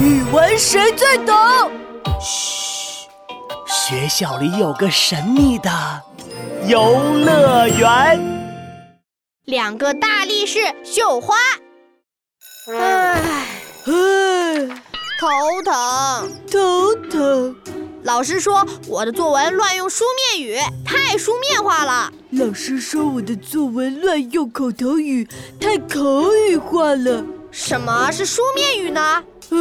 语文谁最懂？嘘，学校里有个神秘的游乐园。两个大力士绣花。唉，唉，头疼，头疼。老师说我的作文乱用书面语，太书面化了。老师说我的作文乱用口头语，太口语化了。什么是书面语呢？啊，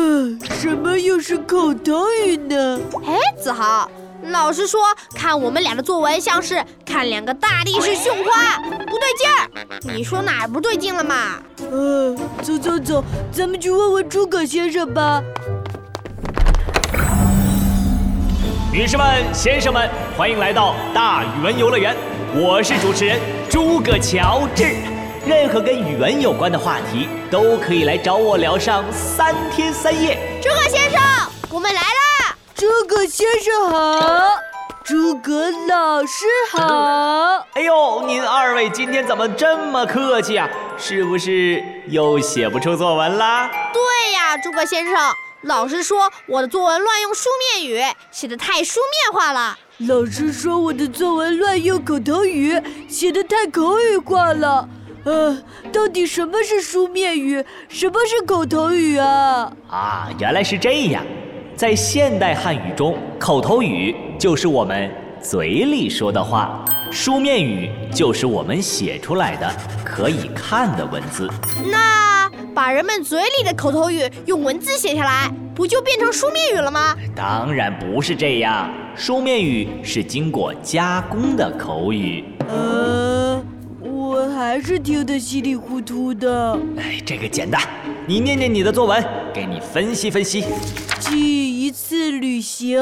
什么又是口头语呢？哎，子豪，老师说看我们俩的作文像是看两个大力士绣花，不对劲儿。你说哪儿不对劲了嘛？呃，走走走，咱们去问问诸葛先生吧。女士们、先生们，欢迎来到大语文游乐园。我是主持人诸葛乔治。任何跟语文有关的话题，都可以来找我聊上三天三夜。诸葛先生，我们来啦！诸葛先生好，诸葛老师好。哎呦，您二位今天怎么这么客气啊？是不是又写不出作文啦？对呀，诸葛先生。老师说我的作文乱用书面语，写的太书面化了。老师说我的作文乱用口头语，写的太口语化了。呃，到底什么是书面语，什么是口头语啊？啊，原来是这样。在现代汉语中，口头语就是我们嘴里说的话，书面语就是我们写出来的可以看的文字。那。把人们嘴里的口头语用文字写下来，不就变成书面语了吗？当然不是这样，书面语是经过加工的口语。呃，我还是听得稀里糊涂的。哎，这个简单，你念念你的作文，给你分析分析。记一次旅行，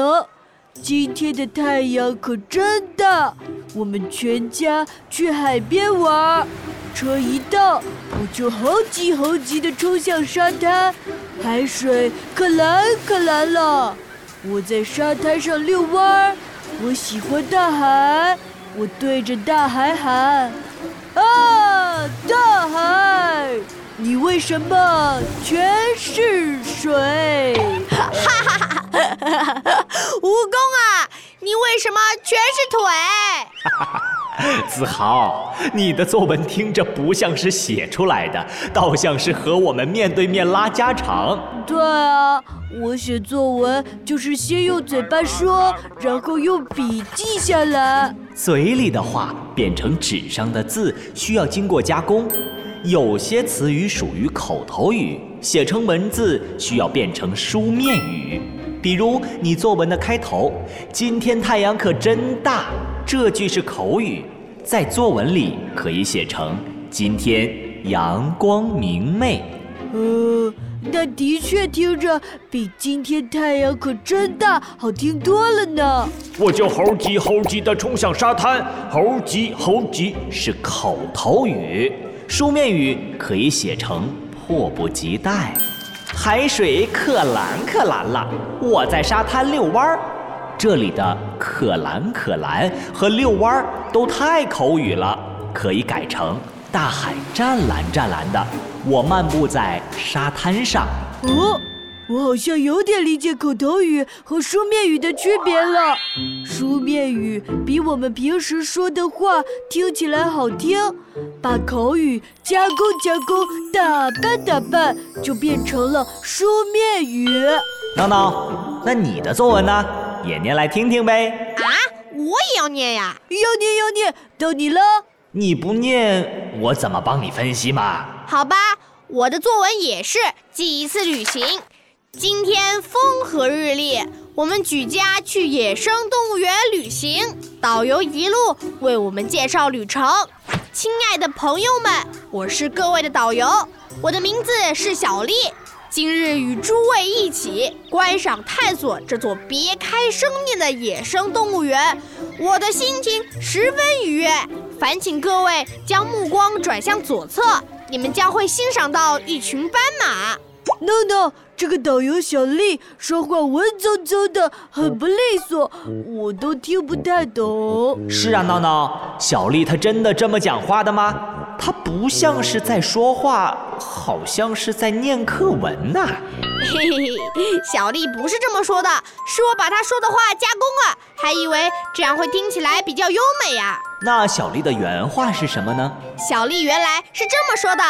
今天的太阳可真大，我们全家去海边玩。车一到，我就猴急猴急地冲向沙滩，海水可蓝可蓝了。我在沙滩上遛弯儿，我喜欢大海，我对着大海喊：“啊，大海，你为什么全是水？”哈哈哈哈哈！蜈蚣啊，你为什么全是腿？哈哈哈。子豪，你的作文听着不像是写出来的，倒像是和我们面对面拉家常。对啊，我写作文就是先用嘴巴说，然后用笔记下来。嘴里的话变成纸上的字，需要经过加工。有些词语属于口头语，写成文字需要变成书面语。比如你作文的开头：“今天太阳可真大。”这句是口语，在作文里可以写成“今天阳光明媚”。呃，那的确听着比“今天太阳可真大”好听多了呢。我就猴急猴急地冲向沙滩，猴急猴急是口头语，书面语可以写成“迫不及待”。海水可蓝可蓝了，我在沙滩遛弯儿。这里的“可蓝可蓝”和“遛弯儿”都太口语了，可以改成“大海湛蓝湛蓝的，我漫步在沙滩上”。哦，我好像有点理解口头语和书面语的区别了。书面语比我们平时说的话听起来好听，把口语加工加工、打扮打扮，就变成了书面语。闹闹，那你的作文呢？也念来听听呗！啊，我也要念呀！要念要念，到你了。你不念，我怎么帮你分析嘛？好吧，我的作文也是记一次旅行。今天风和日丽，我们举家去野生动物园旅行。导游一路为我们介绍旅程。亲爱的朋友们，我是各位的导游，我的名字是小丽。今日与诸位一起观赏探索这座别开生面的野生动物园，我的心情十分愉悦。烦请各位将目光转向左侧，你们将会欣赏到一群斑马。闹闹，这个导游小丽说话文绉绉的，很不利索，我都听不太懂。是啊，闹闹，小丽她真的这么讲话的吗？她不像是在说话。好像是在念课文呐。嘿嘿嘿，小丽不是这么说的，是我把她说的话加工了，还以为这样会听起来比较优美呀。那小丽的原话是什么呢？小丽原来是这么说的：“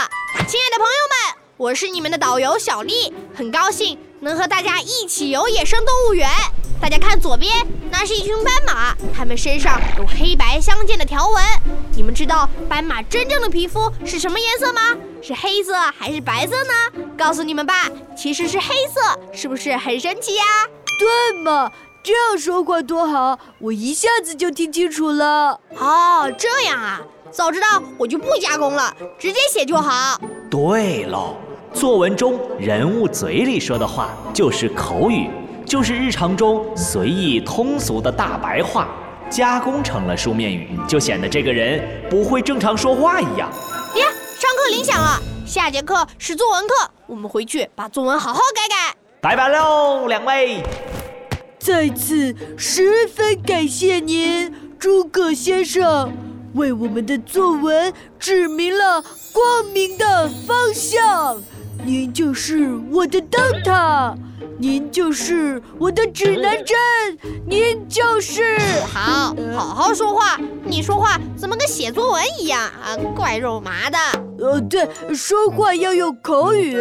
亲爱的朋友们，我是你们的导游小丽，很高兴能和大家一起游野生动物园。大家看左边，那是一群斑马，它们身上有黑白相间的条纹。你们知道斑马真正的皮肤是什么颜色吗？是黑色还是白色呢？告诉你们吧，其实是黑色，是不是很神奇呀？对嘛，这样说话多好，我一下子就听清楚了。哦，这样啊，早知道我就不加工了，直接写就好。对喽，作文中人物嘴里说的话就是口语，就是日常中随意通俗的大白话，加工成了书面语，就显得这个人不会正常说话一样。呀，上课铃响了，下节课是作文课，我们回去把作文好好改改。拜拜喽，两位。再次十分感谢您，诸葛先生，为我们的作文指明了光明的方向。您就是我的灯塔，您就是我的指南针，您就是……好，好好说话。你说话怎么跟写作文一样啊？怪肉麻的。呃，对，说话要用口语。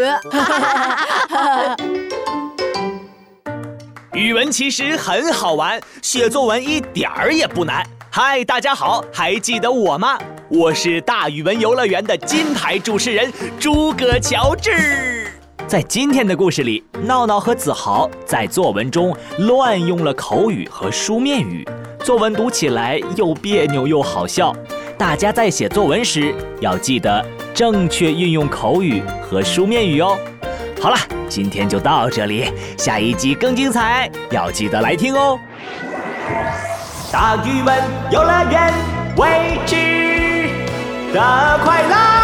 语文其实很好玩，写作文一点儿也不难。嗨，大家好，还记得我吗？我是大语文游乐园的金牌主持人诸葛乔治。在今天的故事里，闹闹和子豪在作文中乱用了口语和书面语，作文读起来又别扭又好笑。大家在写作文时要记得正确运用口语和书面语哦。好了，今天就到这里，下一集更精彩，要记得来听哦。大语文游乐园，未知的快乐。